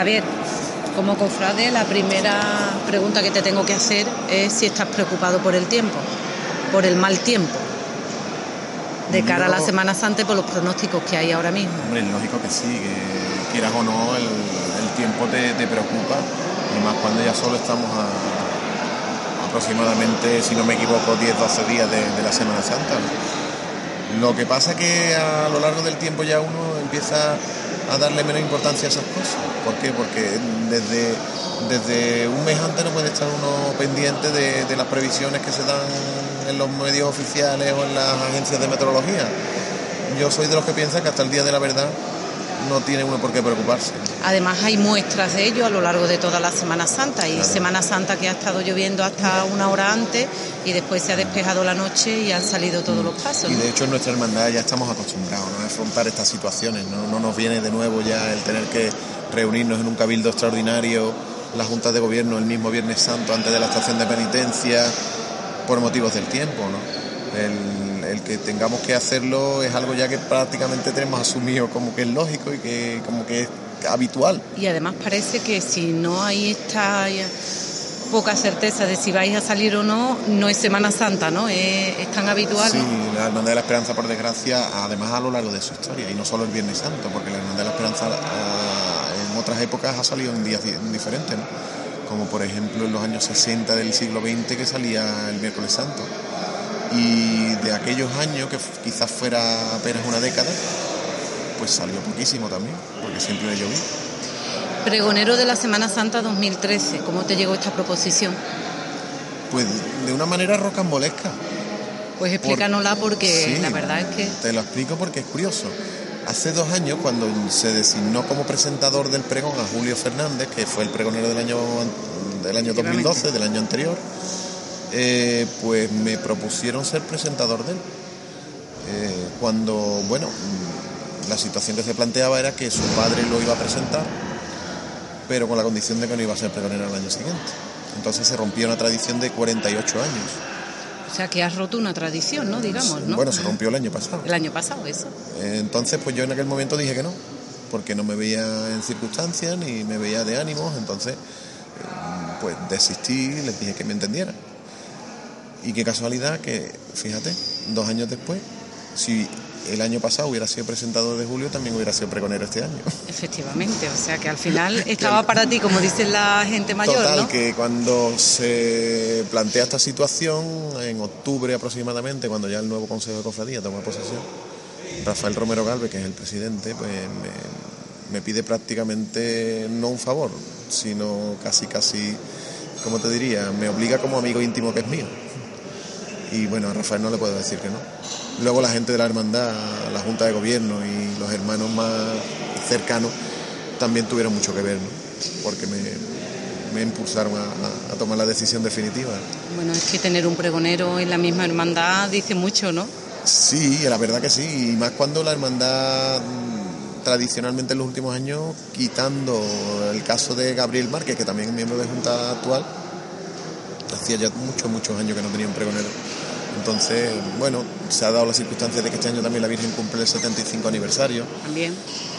Javier, como cofrade, la primera pregunta que te tengo que hacer es si estás preocupado por el tiempo, por el mal tiempo, de cara a la Semana Santa y por los pronósticos que hay ahora mismo. Hombre, es lógico que sí, que quieras o no, el, tiempo te, preocupa, y más cuando ya solo estamos a aproximadamente, si no me equivoco, 10-12 días de, la Semana Santa. Lo que pasa es que a lo largo del tiempo ya uno empieza a darle menos importancia a esas cosas. ¿Por qué? Porque desde, desde un mes antes no puede estar uno pendiente de, las previsiones que se dan en los medios oficiales o en las agencias de meteorología. Yo soy de los que piensan que hasta el día de la verdad no tiene uno por qué preocuparse. Además hay muestras de ello a lo largo de toda la Semana Santa y Semana Santa que ha estado lloviendo hasta una hora antes y después se ha despejado la noche y han salido todos los pasos. Y de hecho en nuestra hermandad ya estamos acostumbrados a afrontar estas situaciones, ¿no? no nos viene de nuevo ya el tener que reunirnos en un cabildo extraordinario, la Junta de Gobierno el mismo Viernes Santo antes de la estación de penitencia, por motivos del tiempo. ¿no? El que tengamos que hacerlo es algo ya que prácticamente tenemos asumido como que es lógico y que como que es habitual. Y además parece que si no hay esta poca certeza de si vais a salir o no, no es Semana Santa, ¿no? Es, tan habitual. Sí, la Hermandad de la Esperanza, por desgracia, además a lo largo de su historia, y no solo el Viernes Santo, porque la Hermandad de la Esperanza ah, en otras épocas ha salido en días diferentes, ¿no? Como por ejemplo en los años 60 del siglo XX que salía el Miércoles Santo y de aquellos años, que quizás fuera apenas una década, pues salió poquísimo también, porque siempre le lloví. Pregonero de la Semana Santa 2013, ¿cómo te llegó esta proposición? Pues de una manera rocambolesca. Pues explícanosla porque la verdad es que... Te lo explico porque es curioso. Hace dos años, cuando se designó como presentador del pregón a Julio Fernández, que fue el pregonero del año, del año 2012, del año anterior, eh, pues me propusieron ser presentador de él. Eh, cuando, bueno, la situación que se planteaba era que su padre lo iba a presentar, pero con la condición de que no iba a ser pregonero el año siguiente. Entonces se rompió una tradición de 48 años. O sea, que has roto una tradición, ¿no? Digamos, ¿no? Bueno, se rompió el año pasado. El año pasado, eso. entonces, pues yo en aquel momento dije que no, porque no me veía en circunstancias ni me veía de ánimos, entonces, eh, pues desistí y les dije que me entendieran. Y qué casualidad que, fíjate, dos años después, si el año pasado hubiera sido presentador de Julio, también hubiera sido pregonero este año. Efectivamente, o sea que al final estaba para ti, como dice la gente mayor. Total, que cuando se plantea esta situación, en octubre aproximadamente, cuando ya el nuevo Consejo de Cofradía toma posesión, Rafael Romero Galvez, que es el presidente, pues me, me pide prácticamente no un favor, sino casi, casi, como te diría, me obliga como amigo íntimo que es mío y bueno, a Rafael no le puedo decir que no. Luego la gente de la hermandad, la Junta de Gobierno y los hermanos más cercanos también tuvieron mucho que ver, ¿no? porque me, me impulsaron a, tomar la decisión definitiva. Bueno, es que tener un pregonero en la misma hermandad dice mucho, ¿no? Sí, la verdad que sí, y más cuando la hermandad mm, tradicionalmente en los últimos años, quitando el caso de Gabriel Márquez, que también es miembro de Junta actual, hacía ya muchos, muchos años que no tenía un pregonero. Entonces, bueno, se ha dado la circunstancia de que este año también la Virgen cumple el 75 aniversario. También.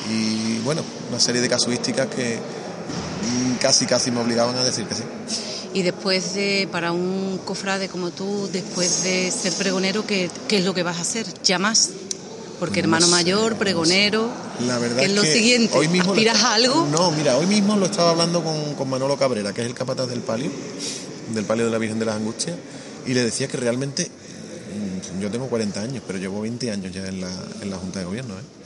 Y bueno, una serie de casuísticas que casi, casi me obligaban a decir que sí. Y después de, para un cofrade como tú, después de ser pregonero, ¿qué, qué es lo que vas a hacer? ¿Ya más? Porque hermano mayor, pregonero, la verdad ¿qué es, lo siguiente? Hoy mismo ¿Aspiras a algo? No, mira, hoy mismo lo estaba hablando con, con Manolo Cabrera, que es el capataz del palio, del palio de la Virgen de las Angustias, y le decía que realmente yo tengo 40 años, pero llevo 20 años ya en la, en la Junta de Gobierno. ¿eh?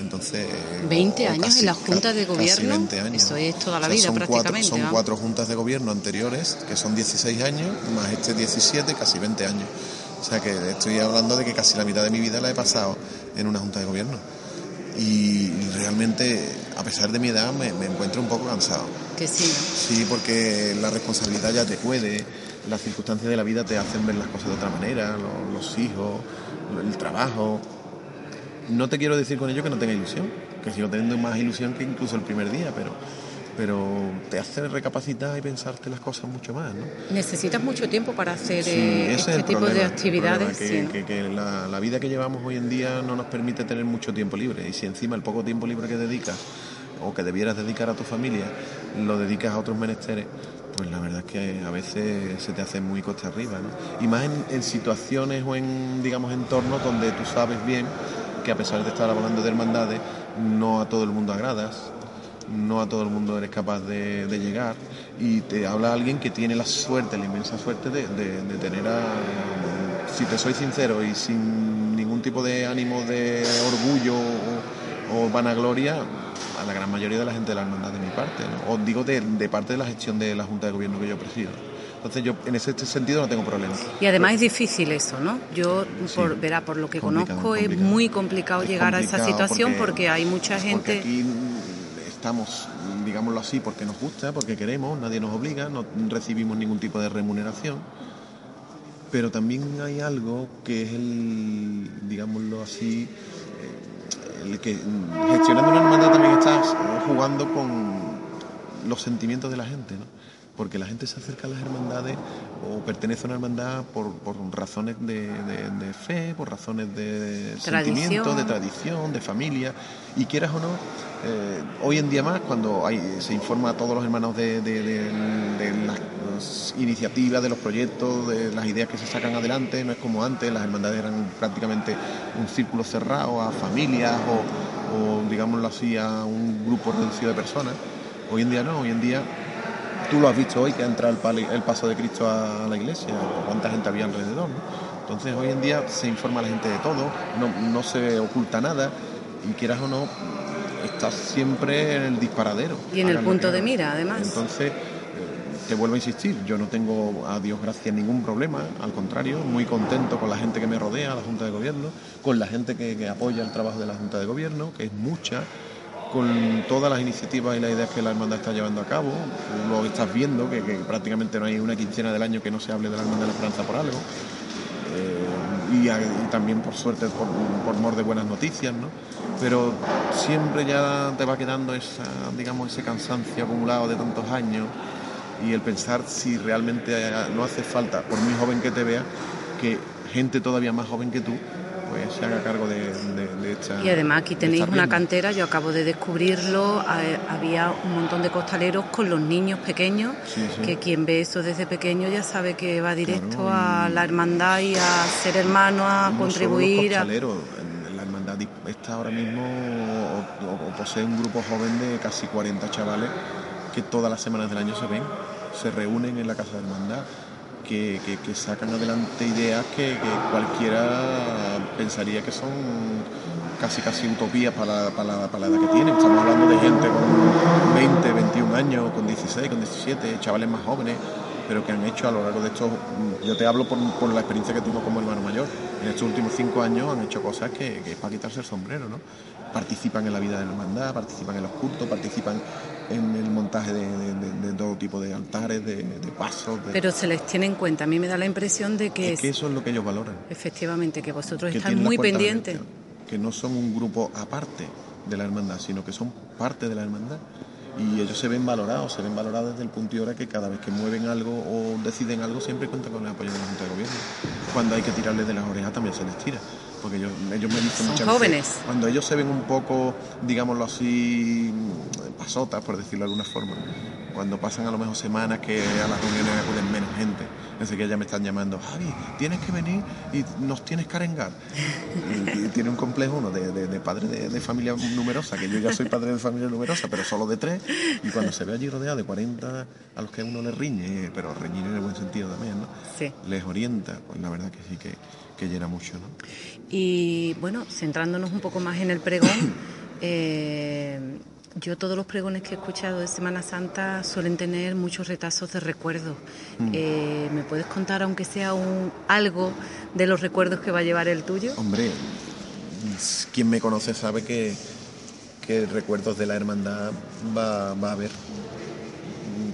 Entonces, 20 años en la Junta de Gobierno. 20 años. Eso es toda la vida prácticamente. son cuatro juntas de gobierno anteriores, que son 16 años, más este 17, casi 20 años. O sea que estoy hablando de que casi la mitad de mi vida la he pasado en una junta de gobierno. Y realmente, a pesar de mi edad, me, me encuentro un poco cansado. Que sí. Sí, porque la responsabilidad ya te puede las circunstancias de la vida te hacen ver las cosas de otra manera, los, hijos, el trabajo. No te quiero decir con ello que no tenga ilusión, que sigo teniendo más ilusión que incluso el primer día, pero, pero te hace recapacitar y pensarte las cosas mucho más. ¿no? Necesitas mucho tiempo para hacer eh, este tipo de actividades. que, la, la, vida que llevamos hoy en día no nos permite tener mucho tiempo libre y si encima el poco tiempo libre que dedicas o que debieras dedicar a tu familia, lo dedicas a otros menesteres, pues la verdad es que a veces se te hace muy coste arriba, ¿no? Y más en, situaciones o en, digamos, entornos donde tú sabes bien que a pesar de estar hablando de hermandades, no a todo el mundo agradas, no a todo el mundo eres capaz de, llegar y te habla alguien que tiene la suerte, la inmensa suerte de, tener a, si te soy sincero y sin ningún tipo de ánimo de orgullo o, vanagloria, a la gran mayoría de la gente de la hermandad de mi parte, ¿no? os digo de, parte de la gestión de la Junta de Gobierno que yo presido. Entonces yo en ese sentido no tengo problema. Y además es difícil eso, ¿no? Yo, por, verá, por lo que conozco, es muy complicado llegar a esa situación porque, hay mucha gente estamos, digámoslo así, porque nos gusta, porque queremos, nadie nos obliga, no recibimos ningún tipo de remuneración. Pero también hay algo que es el, digámoslo así, eh, el que gestionando una jugando con los sentimientos de la gente, ¿no? porque la gente se acerca a las hermandades o pertenece a una hermandad por, razones de, fe, por razones de sentimiento, de tradición, de familia, y quieras o no, eh, hoy en día más, cuando hay, se informa a todos los hermanos de, las iniciativas, de los proyectos, de las ideas que se sacan adelante, no es como antes, las hermandades eran prácticamente un círculo cerrado a familias o, o digámoslo así, a un grupo reducido de personas. Hoy en día no, hoy en día tú lo has visto hoy que ha entrado el, paso de Cristo a la iglesia, cuánta gente había alrededor. Entonces hoy en día se informa a la gente de todo, no, se oculta nada y quieras o no, estás siempre en el disparadero. Y en el punto de mira, además. Entonces, te vuelvo a insistir, yo no tengo, a Dios gracias, ningún problema, al contrario, muy contento con la gente que me rodea, la Junta de Gobierno, con la gente que, apoya el trabajo de la Junta de Gobierno, que es mucha, con todas las iniciativas y las ideas que la hermandad está llevando a cabo. Lo estás viendo, que, prácticamente no hay una quincena del año que no se hable de la hermandad de la esperanza por algo. Eh, y, también por suerte, por, por mor de buenas noticias, ¿no? Pero siempre ya te va quedando esa, digamos, ese cansancio acumulado de tantos años y el pensar si realmente no hace falta, por muy joven que te vea, que gente todavía más joven que tú pues se haga cargo de, esta. Y además aquí tenéis una cantera, yo acabo de descubrirlo, había un montón de costaleros con los niños pequeños, que quien ve eso desde pequeño ya sabe que va directo a la hermandad y a ser hermano, a contribuir. a... la hermandad está ahora mismo o, posee un grupo joven de casi 40 chavales que todas las semanas del año se ven, se reúnen en la casa de hermandad que, sacan adelante ideas que, cualquiera pensaría que son casi casi utopías para, para, para, la edad que tienen. Estamos hablando de gente con 20, 21 años, con 16, con 17, chavales más jóvenes, pero que han hecho a lo largo de estos, yo te hablo por, por la experiencia que tengo como hermano mayor, en estos últimos cinco años han hecho cosas que, que es para quitarse el sombrero, ¿no? Participan en la vida de la hermandad, participan en los cultos, participan en el montaje de, todo tipo de altares, de, pasos. Pero se les tiene en cuenta. A mí me da la impresión de que... Es que eso es lo que ellos valoran. Efectivamente, que vosotros estáis muy pendientes. Que no son un grupo aparte de la hermandad, sino que son parte de la hermandad. Y ellos se ven valorados, se ven valorados desde el punto y hora que cada vez que mueven algo o deciden algo siempre cuentan con el apoyo de la Junta de Gobierno. Cuando hay que tirarles de las orejas también se les tira porque ellos, ellos me dicen muchas jóvenes. cuando ellos se ven un poco, digámoslo así, pasotas, por decirlo de alguna forma, cuando pasan a lo mejor semanas que a las reuniones acuden menos gente, desde que ya me están llamando, Javi, tienes que venir y nos tienes que arengar. Y, tiene un complejo uno de, de, padre de, familia numerosa, que yo ya soy padre de familia numerosa, pero solo de tres, y cuando se ve allí rodeado de 40 a los que uno le riñe, pero reñir en el buen sentido también, ¿no? Sí. Les orienta, pues la verdad que sí que, que llena mucho, ¿no? Y bueno, centrándonos un poco más en el pregón, eh, yo todos los pregones que he escuchado de Semana Santa suelen tener muchos retazos de recuerdos. Mm. Eh, ¿Me puedes contar, aunque sea un algo, de los recuerdos que va a llevar el tuyo? Hombre, quien me conoce sabe que, que recuerdos de la hermandad va, va a haber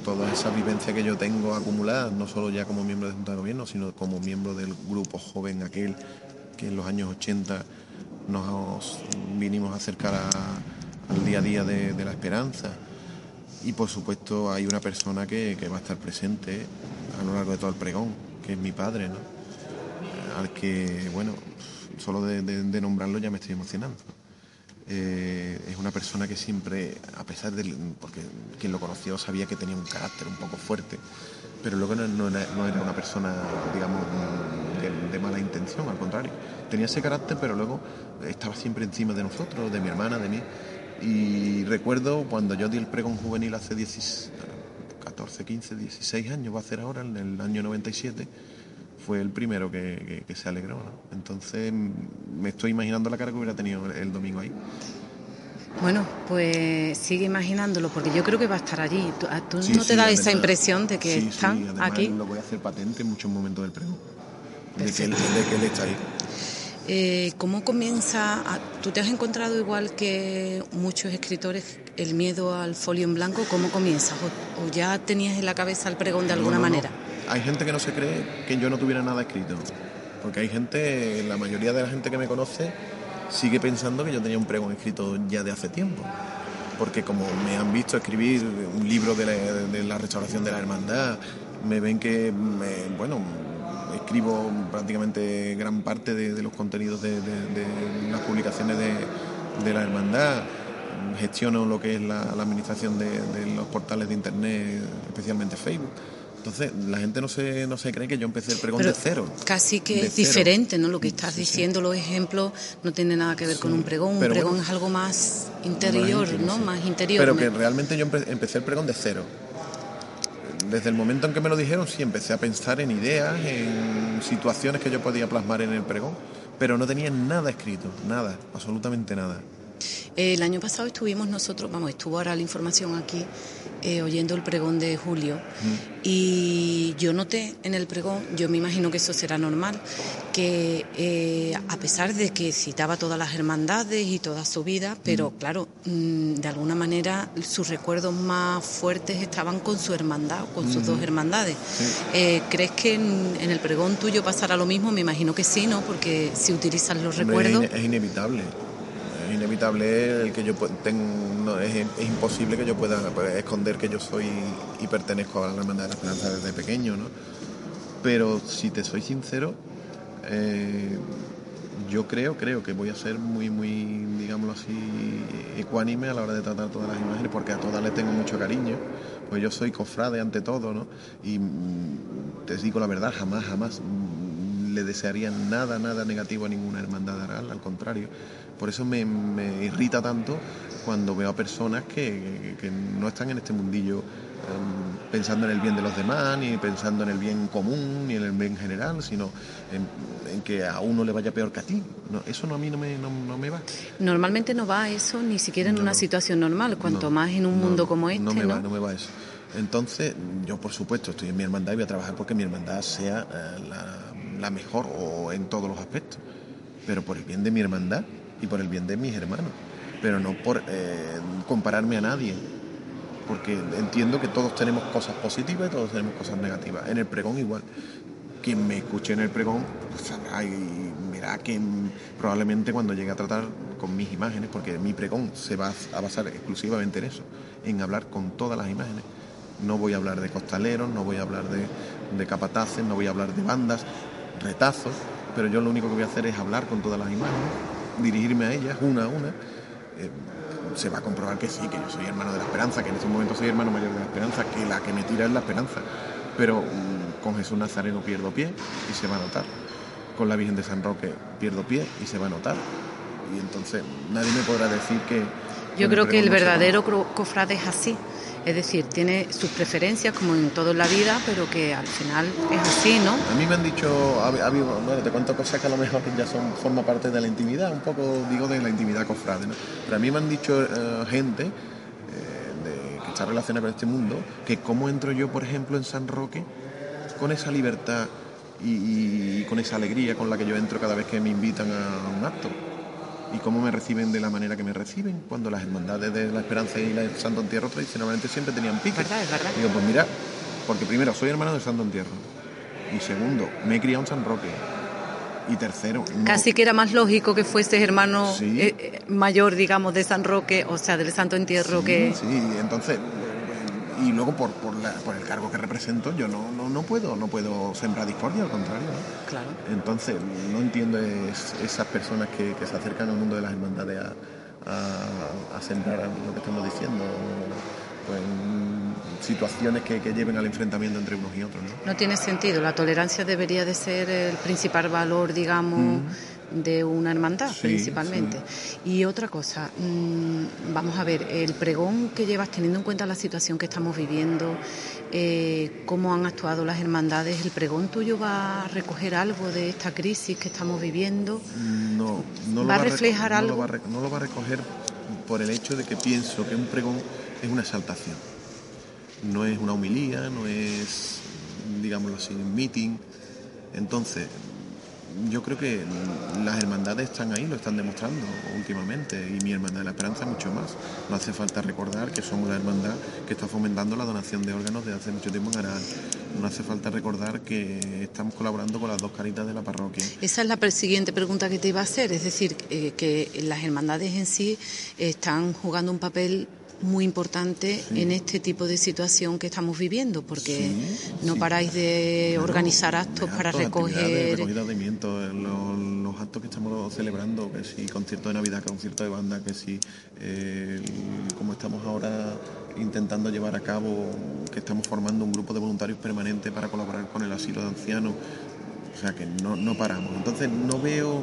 toda esa vivencia que yo tengo acumulada, no solo ya como miembro de Junta de Gobierno, sino como miembro del grupo joven aquel que en los años 80 nos vinimos a acercar al día a día de, la esperanza. Y por supuesto hay una persona que, va a estar presente a lo largo de todo el pregón, que es mi padre, ¿no? al que, bueno, solo de, nombrarlo ya me estoy emocionando. eh, es una persona que siempre, a pesar de, porque quien lo conoció sabía que tenía un carácter un poco fuerte, pero luego no, era, una persona, digamos, de, mala intención, al contrario. Tenía ese carácter, pero luego estaba siempre encima de nosotros, de mi hermana, de mí. Y recuerdo cuando yo di el pregón juvenil hace 14, 15, 16 años, va a ser ahora, en el año 97, fue el primero que, se alegró. Entonces me estoy imaginando la cara que hubiera tenido el domingo ahí. Bueno, pues sigue imaginándolo, porque yo creo que va a estar allí. ¿Tú, ah, no te da esa impresión de que están aquí? Lo voy a hacer patente en muchos momentos del pregón, de que, él, está ahí. Eh, ¿Cómo comienza? ¿Tú te has encontrado igual que muchos escritores el miedo al folio en blanco? ¿Cómo comienza? ¿O, ya tenías en la cabeza el pregón de alguna manera? hay gente que no se cree que yo no tuviera nada escrito. Porque hay gente, la mayoría de la gente que me conoce sigue pensando que yo tenía un pregón escrito ya de hace tiempo. Porque como me han visto escribir un libro de la, restauración de la hermandad, me ven que, bueno, escribo prácticamente gran parte de, los contenidos de, las publicaciones de, la hermandad, gestiono lo que es la administración de, los portales de internet, especialmente Facebook. Entonces, la gente no se, no se cree que yo empecé el pregón de cero. Casi que es diferente, ¿no? Lo que estás diciendo, los ejemplos, no tiene nada que ver con un pregón. Un pregón es algo más interior, ¿no? Más interior. Pero que realmente yo empecé el pregón de cero. Desde el momento en que me lo dijeron, sí, empecé a pensar en ideas, en situaciones que yo podía plasmar en el pregón, pero no tenía nada escrito, nada, absolutamente nada. El año pasado estuvimos nosotros, vamos, estuvo ahora la información aquí, eh, oyendo el pregón de Julio, y yo noté en el pregón, yo me imagino que eso será normal, que eh, a pesar de que citaba todas las hermandades y toda su vida, pero claro, mm, de alguna manera sus recuerdos más fuertes estaban con su hermandad, con sus dos hermandades. Eh, ¿Crees que en, el pregón tuyo pasará lo mismo? Me imagino que sí, ¿no? Porque si utilizas los recuerdos... es inevitable es inevitable el que yo tengo, es, imposible que yo pueda esconder que yo soy y pertenezco a la Hermandad de la Esperanza desde pequeño, ¿no? Pero si te soy sincero, eh, yo creo, creo que voy a ser muy, muy, digámoslo así, ecuánime a la hora de tratar todas las imágenes, porque a todas les tengo mucho cariño, pues yo soy cofrade ante todo, ¿no? Y mm, te digo la verdad, jamás, jamás le desearía nada, nada negativo a ninguna hermandad aral, al contrario. Por eso me, irrita tanto cuando veo a personas que, no están en este mundillo em, pensando en el bien de los demás, ni pensando en el bien común, ni en el bien general, sino en, que a uno le vaya peor que a ti. eso no, a mí no me, no, me va. Normalmente no va eso ni siquiera en una situación normal, cuanto más en un mundo como este. No me va, no me va eso. Entonces, yo por supuesto estoy en mi hermandad y voy a trabajar porque mi hermandad sea eh, la, la mejor o en todos los aspectos. Pero por el bien de mi hermandad, y por el bien de mis hermanos, pero no por eh, compararme a nadie, porque entiendo que todos tenemos cosas positivas y todos tenemos cosas negativas. En el pregón igual. Quien me escuche en el pregón pues sabrá y verá que probablemente cuando llegue a tratar con mis imágenes, porque mi pregón se va a basar exclusivamente en eso, en hablar con todas las imágenes. No voy a hablar de costaleros, no voy a hablar de, de capataces, no voy a hablar de bandas, retazos, pero yo lo único que voy a hacer es hablar con todas las imágenes dirigirme a ellas una a una, eh, se va a comprobar que sí, que yo soy hermano de la esperanza, que en ese momento soy hermano mayor de la esperanza, que la que me tira es la esperanza. Pero mm, con Jesús Nazareno pierdo pie y se va a notar. Con la Virgen de San Roque pierdo pie y se va a notar. Y entonces nadie me podrá decir que... Yo creo que el verdadero cofrade es así es decir, tiene sus preferencias como en todo en la vida, pero que al final es así, ¿no? A mí me han dicho, bueno, te cuento cosas que a lo mejor ya son forma parte de la intimidad, un poco digo de la intimidad cofrade, ¿no? Pero a mí me han dicho eh, gente eh, que está relacionada con este mundo, que cómo entro yo, por ejemplo, en San Roque con esa libertad y con esa alegría con la que yo entro cada vez que me invitan a un acto y cómo me reciben de la manera que me reciben, cuando las hermandades de la Esperanza y la Santo Entierro tradicionalmente siempre tenían pique. Es verdad, es verdad. Digo, pues mira, porque primero soy hermano de Santo Entierro y segundo, me he criado en San Roque. Y tercero... Casi que era más lógico que fueses hermano eh, eh, mayor, digamos, de San Roque, o sea, del Santo Entierro que... Sí, entonces y luego por, por, el cargo que represento yo no, no, puedo no puedo sembrar discordia al contrario claro entonces no entiendo esas personas que, se acercan al mundo de las hermandades a, a centrar lo que estamos diciendo, pues, situaciones que, lleven al enfrentamiento entre unos y otros. ¿no? no tiene sentido, la tolerancia debería de ser el principal valor, digamos de una hermandad principalmente. Y otra cosa, mm, vamos a ver, el pregón que llevas teniendo en cuenta la situación que estamos viviendo, eh, cómo han actuado las hermandades, ¿el pregón tuyo va a recoger algo de esta crisis que estamos viviendo? No, no lo va a reflejar algo. No lo va a recoger por el hecho de que pienso que un pregón es una exaltación. No es una humilía, no es, digámoslo así, un meeting. Entonces, yo creo que las hermandades están ahí, lo están demostrando últimamente, y mi hermandad de la esperanza mucho más. No hace falta recordar que somos la hermandad que está fomentando la donación de órganos desde hace mucho tiempo en Aral. No hace falta recordar que estamos colaborando con las dos caritas de la parroquia. Esa es la siguiente pregunta que te iba a hacer, es decir, eh, que las hermandades en sí están jugando un papel muy importante en este tipo de situación que estamos viviendo, porque no paráis de organizar actos para recoger. los, actos que estamos celebrando, que si concierto de Navidad, concierto de banda, que si, eh, como estamos ahora intentando llevar a cabo, que estamos formando un grupo de voluntarios permanentes para colaborar con el asilo de ancianos, o sea que no, no paramos. Entonces no veo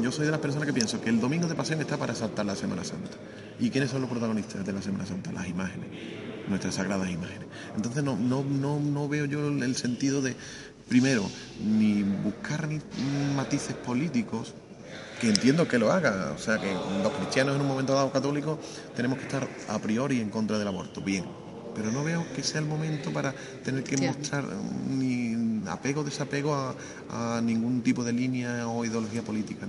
yo soy de las personas que pienso que el domingo de pasión está para saltar la Semana Santa. ¿Y quiénes son los protagonistas de la Semana Santa? Las imágenes, nuestras sagradas imágenes. Entonces no, no, no, no veo yo el sentido de, primero, ni buscar ni matices políticos, que entiendo que lo haga. O sea, que los cristianos en un momento dado católicos tenemos que estar a priori en contra del aborto. Bien, pero no veo que sea el momento para tener que mostrar ni apego o desapego a, ningún tipo de línea o ideología política.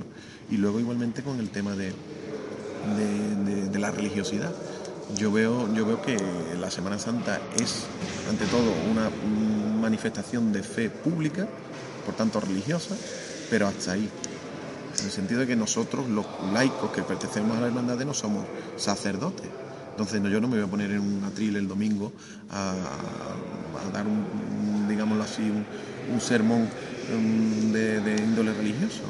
Y luego igualmente con el tema de, de, la religiosidad. Yo veo, yo veo que la Semana Santa es, ante todo, una manifestación de fe pública, por tanto religiosa, pero hasta ahí. En el sentido de que nosotros, los laicos que pertenecemos a la hermandad, no somos sacerdotes entonces yo no me voy a poner en un atril el domingo a, dar un, digámoslo así, un, sermón um, de, índole religioso.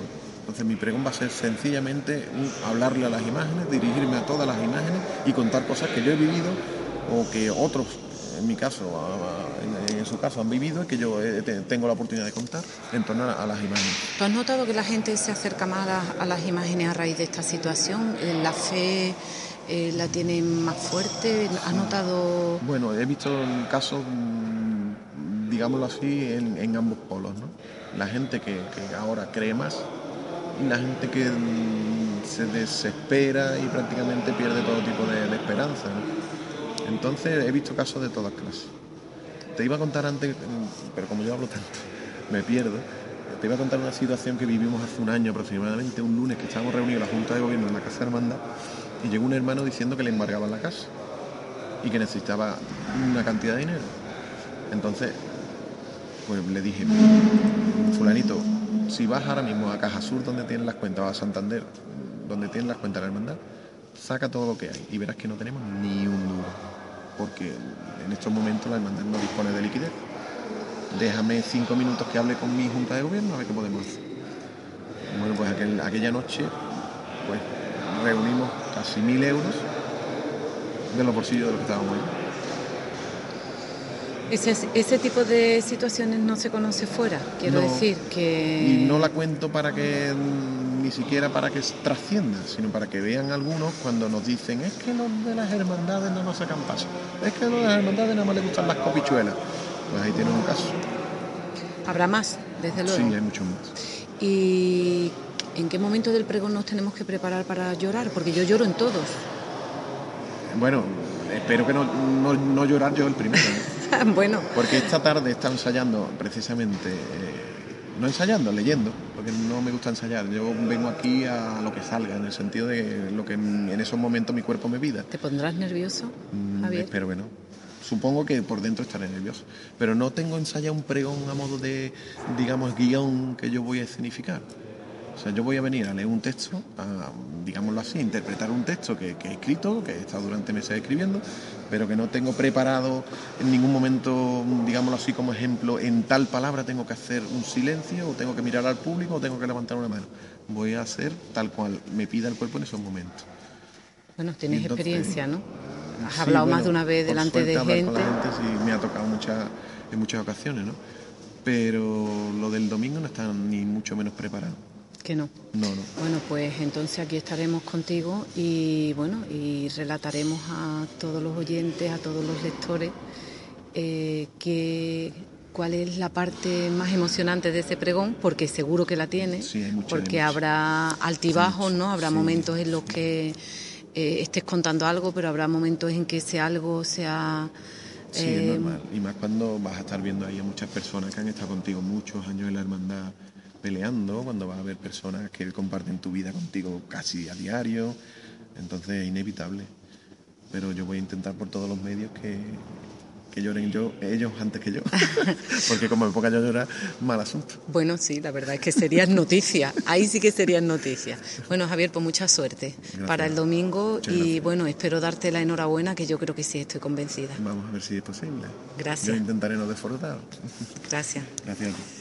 Entonces mi pregón va a ser sencillamente hablarle a las imágenes, dirigirme a todas las imágenes y contar cosas que yo he vivido o que otros, en mi caso, en, su caso, han vivido y que yo tengo la oportunidad de contar en torno a, las imágenes. ¿Tú has notado que la gente se acerca más a, a las imágenes a raíz de esta situación? La fe eh, la tienen más fuerte? ¿Has notado...? Bueno, he visto casos, mm, digámoslo así, en, ambos polos. ¿no? La gente que, ahora cree más y la gente que mm, se desespera y prácticamente pierde todo tipo de, esperanza. Entonces he visto casos de todas clases. Te iba a contar antes, mm, pero como yo hablo tanto, me pierdo. Te iba a contar una situación que vivimos hace un año aproximadamente, un lunes que estábamos reunidos la Junta de Gobierno en la Casa Hermandad y llegó un hermano diciendo que le embargaban la casa y que necesitaba una cantidad de dinero. Entonces, pues le dije, fulanito, si vas ahora mismo a Caja Sur donde tienen las cuentas, o a Santander donde tienen las cuentas de la hermandad, saca todo lo que hay y verás que no tenemos ni un duro. Porque en estos momentos la hermandad no dispone de liquidez. Déjame cinco minutos que hable con mi junta de gobierno a ver qué podemos hacer. Bueno, pues aquella noche, pues reunimos casi mil euros de los bolsillos de los que estábamos ahí. Ese, ese tipo de situaciones no se conoce fuera, quiero decir que... Y no la cuento para que ni siquiera para que trascienda, sino para que vean algunos cuando nos dicen es que los de las hermandades no nos sacan paso, es que los de las hermandades nada más les gustan las copichuelas. Pues ahí tienen un caso. Habrá más, desde luego. Sí, hay mucho más. ¿Y ¿En qué momento del pregón nos tenemos que preparar para llorar? Porque yo lloro en todos. Bueno, espero que no, llorar yo el primero. bueno. Porque esta tarde está ensayando precisamente, eh, no ensayando, leyendo, porque no me gusta ensayar. Yo vengo aquí a lo que salga, en el sentido de lo que en, esos momentos mi cuerpo me pida. ¿Te pondrás nervioso, mm, Javier? espero que no. Supongo que por dentro estaré nervioso. Pero no tengo ensayado un pregón a modo de, digamos, guion que yo voy a escenificar. O sea, yo voy a venir a leer un texto, a, digámoslo así, interpretar un texto que, he escrito, que he estado durante meses escribiendo, pero que no tengo preparado en ningún momento, digámoslo así como ejemplo, en tal palabra tengo que hacer un silencio, o tengo que mirar al público, o tengo que levantar una mano. Voy a hacer tal cual me pida el cuerpo en esos momentos. Bueno, tienes experiencia, ¿no? Has hablado más de una vez delante de gente. Con la gente sí, me ha tocado muchas, en muchas ocasiones, ¿no? Pero lo del domingo no está ni mucho menos preparado. Que no. No, no. Bueno, pues entonces aquí estaremos contigo y bueno, y relataremos a todos los oyentes, a todos los lectores, eh, que, cuál es la parte más emocionante de ese pregón, porque seguro que la tiene, Sí, porque habrá altibajos, ¿no? Habrá sí. momentos en los que eh, estés contando algo, pero habrá momentos en que ese algo sea... Sí, eh, es normal. Y más cuando vas a estar viendo ahí a muchas personas que han estado contigo muchos años en la hermandad peleando, cuando vas a ver personas que comparten tu vida contigo casi a diario. Entonces es inevitable. Pero yo voy a intentar por todos los medios que, que lloren yo, ellos antes que yo. Porque como me ponga yo a llorar, mal asunto. Bueno, sí, la verdad es que serían noticias. Ahí sí que serían noticias. Bueno, Javier, pues mucha suerte para el domingo Muchas y gracias. bueno, espero darte la enhorabuena, que yo creo que sí estoy convencida. Vamos a ver si es posible. Gracias. Yo intentaré no defraudar. Gracias. Gracias a ti.